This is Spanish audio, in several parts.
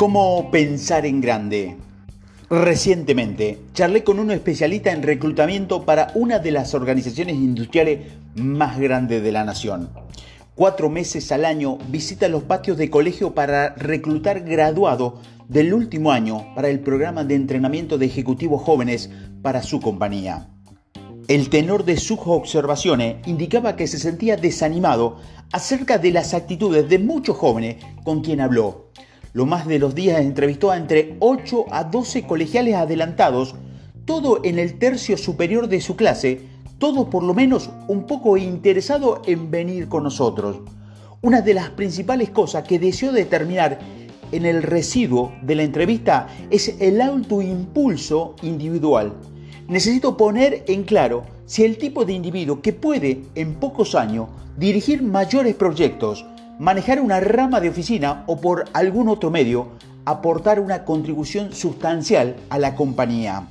¿Cómo pensar en grande? Recientemente charlé con un especialista en reclutamiento para una de las organizaciones industriales más grandes de la nación. Cuatro meses al año visita los patios de colegio para reclutar graduados del último año para el programa de entrenamiento de ejecutivos jóvenes para su compañía. El tenor de sus observaciones indicaba que se sentía desanimado acerca de las actitudes de muchos jóvenes con quien habló lo más de los días entrevistó a entre 8 a 12 colegiales adelantados, todo en el tercio superior de su clase, todo por lo menos un poco interesado en venir con nosotros. Una de las principales cosas que deseó determinar en el residuo de la entrevista es el autoimpulso individual. Necesito poner en claro si el tipo de individuo que puede en pocos años dirigir mayores proyectos, manejar una rama de oficina o por algún otro medio aportar una contribución sustancial a la compañía.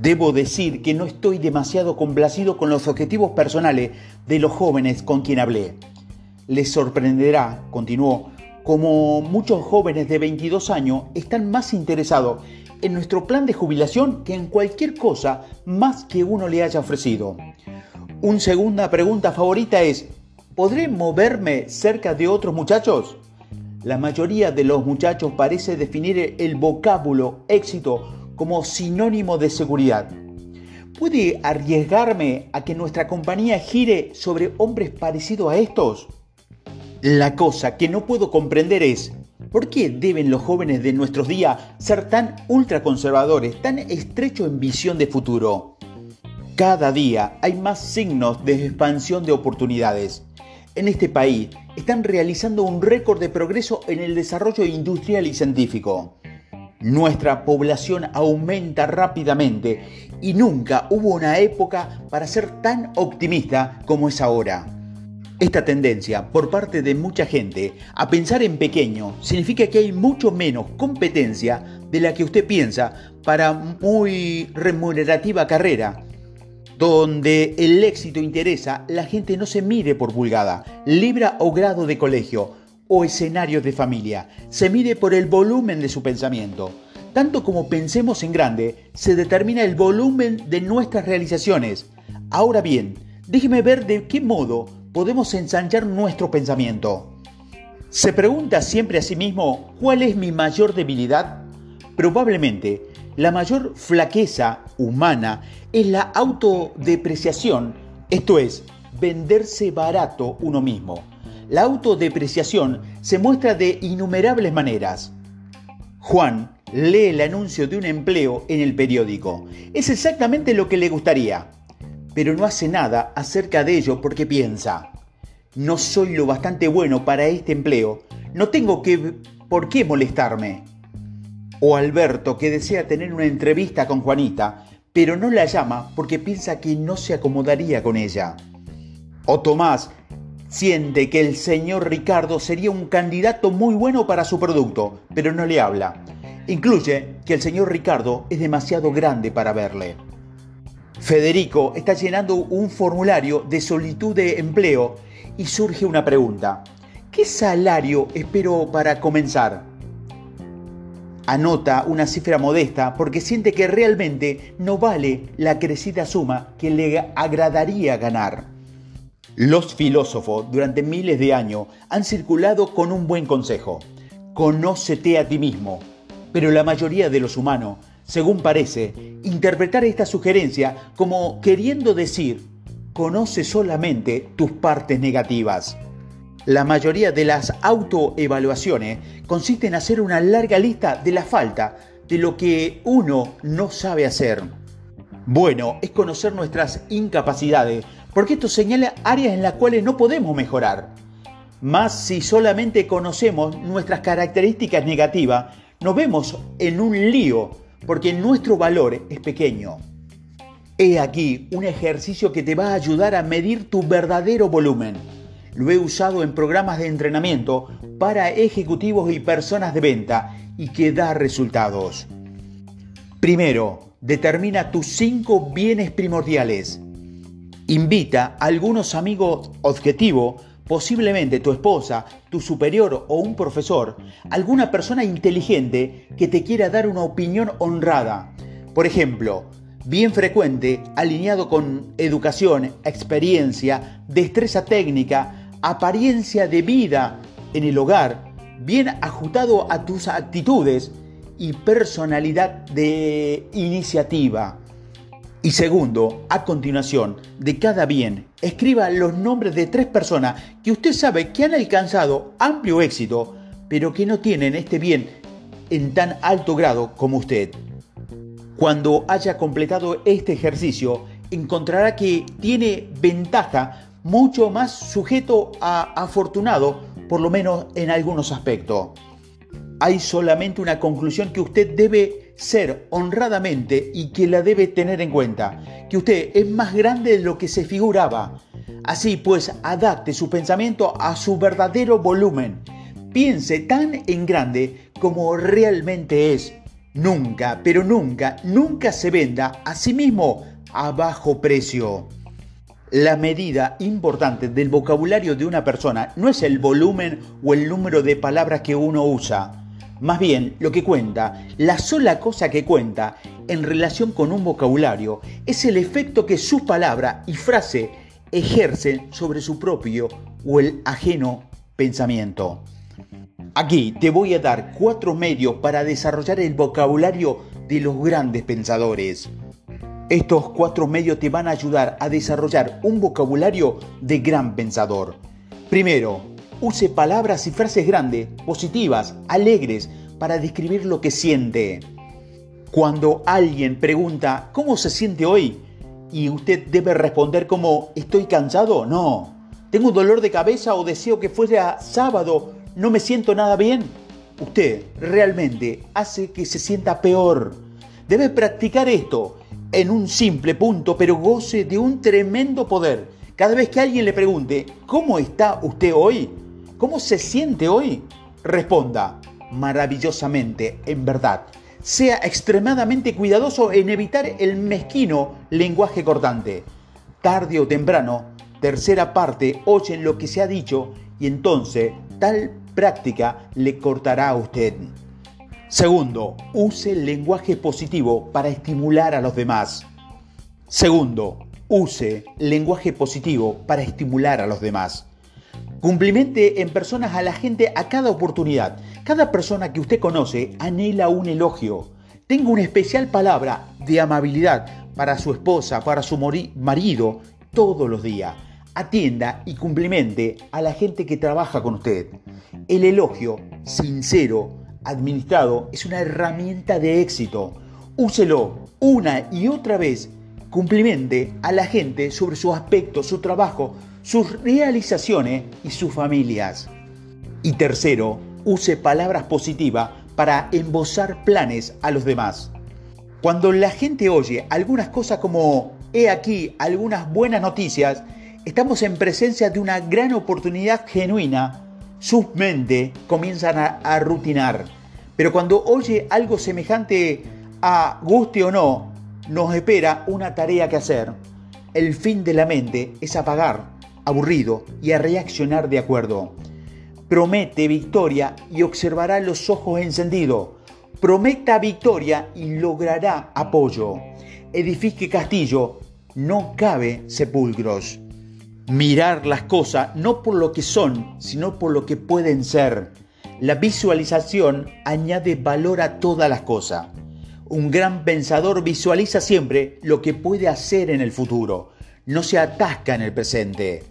Debo decir que no estoy demasiado complacido con los objetivos personales de los jóvenes con quien hablé. Les sorprenderá, continuó, como muchos jóvenes de 22 años están más interesados en nuestro plan de jubilación que en cualquier cosa más que uno le haya ofrecido. Una segunda pregunta favorita es, ¿Podré moverme cerca de otros muchachos? La mayoría de los muchachos parece definir el vocábulo éxito como sinónimo de seguridad. ¿Puede arriesgarme a que nuestra compañía gire sobre hombres parecidos a estos? La cosa que no puedo comprender es, ¿por qué deben los jóvenes de nuestros días ser tan ultraconservadores, tan estrechos en visión de futuro? Cada día hay más signos de expansión de oportunidades en este país están realizando un récord de progreso en el desarrollo industrial y científico. Nuestra población aumenta rápidamente y nunca hubo una época para ser tan optimista como es ahora. Esta tendencia por parte de mucha gente a pensar en pequeño significa que hay mucho menos competencia de la que usted piensa para muy remunerativa carrera donde el éxito interesa, la gente no se mide por pulgada, libra o grado de colegio o escenario de familia, se mide por el volumen de su pensamiento. Tanto como pensemos en grande, se determina el volumen de nuestras realizaciones. Ahora bien, déjeme ver de qué modo podemos ensanchar nuestro pensamiento. ¿Se pregunta siempre a sí mismo cuál es mi mayor debilidad? Probablemente la mayor flaqueza humana es la autodepreciación, esto es, venderse barato uno mismo. La autodepreciación se muestra de innumerables maneras. Juan lee el anuncio de un empleo en el periódico. Es exactamente lo que le gustaría, pero no hace nada acerca de ello porque piensa, no soy lo bastante bueno para este empleo, no tengo que por qué molestarme o Alberto que desea tener una entrevista con Juanita, pero no la llama porque piensa que no se acomodaría con ella. O Tomás siente que el señor Ricardo sería un candidato muy bueno para su producto, pero no le habla. Incluye que el señor Ricardo es demasiado grande para verle. Federico está llenando un formulario de solitud de empleo y surge una pregunta. ¿Qué salario espero para comenzar? Anota una cifra modesta porque siente que realmente no vale la crecida suma que le agradaría ganar. Los filósofos durante miles de años han circulado con un buen consejo. Conócete a ti mismo. Pero la mayoría de los humanos, según parece, interpretar esta sugerencia como queriendo decir, conoce solamente tus partes negativas. La mayoría de las autoevaluaciones consiste en hacer una larga lista de la falta, de lo que uno no sabe hacer. Bueno, es conocer nuestras incapacidades, porque esto señala áreas en las cuales no podemos mejorar. Más si solamente conocemos nuestras características negativas, nos vemos en un lío, porque nuestro valor es pequeño. He aquí un ejercicio que te va a ayudar a medir tu verdadero volumen. Lo he usado en programas de entrenamiento para ejecutivos y personas de venta y que da resultados. Primero, determina tus cinco bienes primordiales. Invita a algunos amigos objetivos posiblemente tu esposa, tu superior o un profesor, alguna persona inteligente que te quiera dar una opinión honrada. Por ejemplo, bien frecuente, alineado con educación, experiencia, destreza técnica, apariencia de vida en el hogar, bien ajustado a tus actitudes y personalidad de iniciativa. Y segundo, a continuación, de cada bien, escriba los nombres de tres personas que usted sabe que han alcanzado amplio éxito, pero que no tienen este bien en tan alto grado como usted. Cuando haya completado este ejercicio, encontrará que tiene ventaja mucho más sujeto a afortunado, por lo menos en algunos aspectos. Hay solamente una conclusión que usted debe ser honradamente y que la debe tener en cuenta, que usted es más grande de lo que se figuraba. Así pues, adapte su pensamiento a su verdadero volumen. Piense tan en grande como realmente es. Nunca, pero nunca, nunca se venda a sí mismo a bajo precio. La medida importante del vocabulario de una persona no es el volumen o el número de palabras que uno usa más bien, lo que cuenta, la sola cosa que cuenta en relación con un vocabulario es el efecto que su palabra y frase ejercen sobre su propio o el ajeno pensamiento. Aquí te voy a dar cuatro medios para desarrollar el vocabulario de los grandes pensadores. Estos cuatro medios te van a ayudar a desarrollar un vocabulario de gran pensador. Primero, Use palabras y frases grandes, positivas, alegres, para describir lo que siente. Cuando alguien pregunta ¿cómo se siente hoy? y usted debe responder como ¿estoy cansado? No. ¿Tengo un dolor de cabeza o deseo que fuera sábado? ¿No me siento nada bien? Usted realmente hace que se sienta peor. Debe practicar esto en un simple punto, pero goce de un tremendo poder. Cada vez que alguien le pregunte ¿cómo está usted hoy? ¿Cómo se siente hoy? Responda, maravillosamente, en verdad. Sea extremadamente cuidadoso en evitar el mezquino lenguaje cortante. Tarde o temprano, tercera parte, oyen lo que se ha dicho y entonces tal práctica le cortará a usted. Segundo, use el lenguaje positivo para estimular a los demás. Segundo, use lenguaje positivo para estimular a los demás. Cumplimente en personas a la gente a cada oportunidad. Cada persona que usted conoce anhela un elogio. Tenga una especial palabra de amabilidad para su esposa, para su marido, todos los días. Atienda y cumplimente a la gente que trabaja con usted. El elogio sincero, administrado, es una herramienta de éxito. Úselo una y otra vez. Cumplimente a la gente sobre su aspecto, su trabajo, sus realizaciones y sus familias. Y tercero, use palabras positivas para embosar planes a los demás. Cuando la gente oye algunas cosas como he aquí algunas buenas noticias, estamos en presencia de una gran oportunidad genuina. Sus mentes comienzan a, a rutinar. Pero cuando oye algo semejante a guste o no, nos espera una tarea que hacer. El fin de la mente es apagar aburrido y a reaccionar de acuerdo. Promete victoria y observará los ojos encendidos. Prometa victoria y logrará apoyo. Edifique castillo, no cabe sepulcros. Mirar las cosas no por lo que son, sino por lo que pueden ser. La visualización añade valor a todas las cosas. Un gran pensador visualiza siempre lo que puede hacer en el futuro. No se atasca en el presente.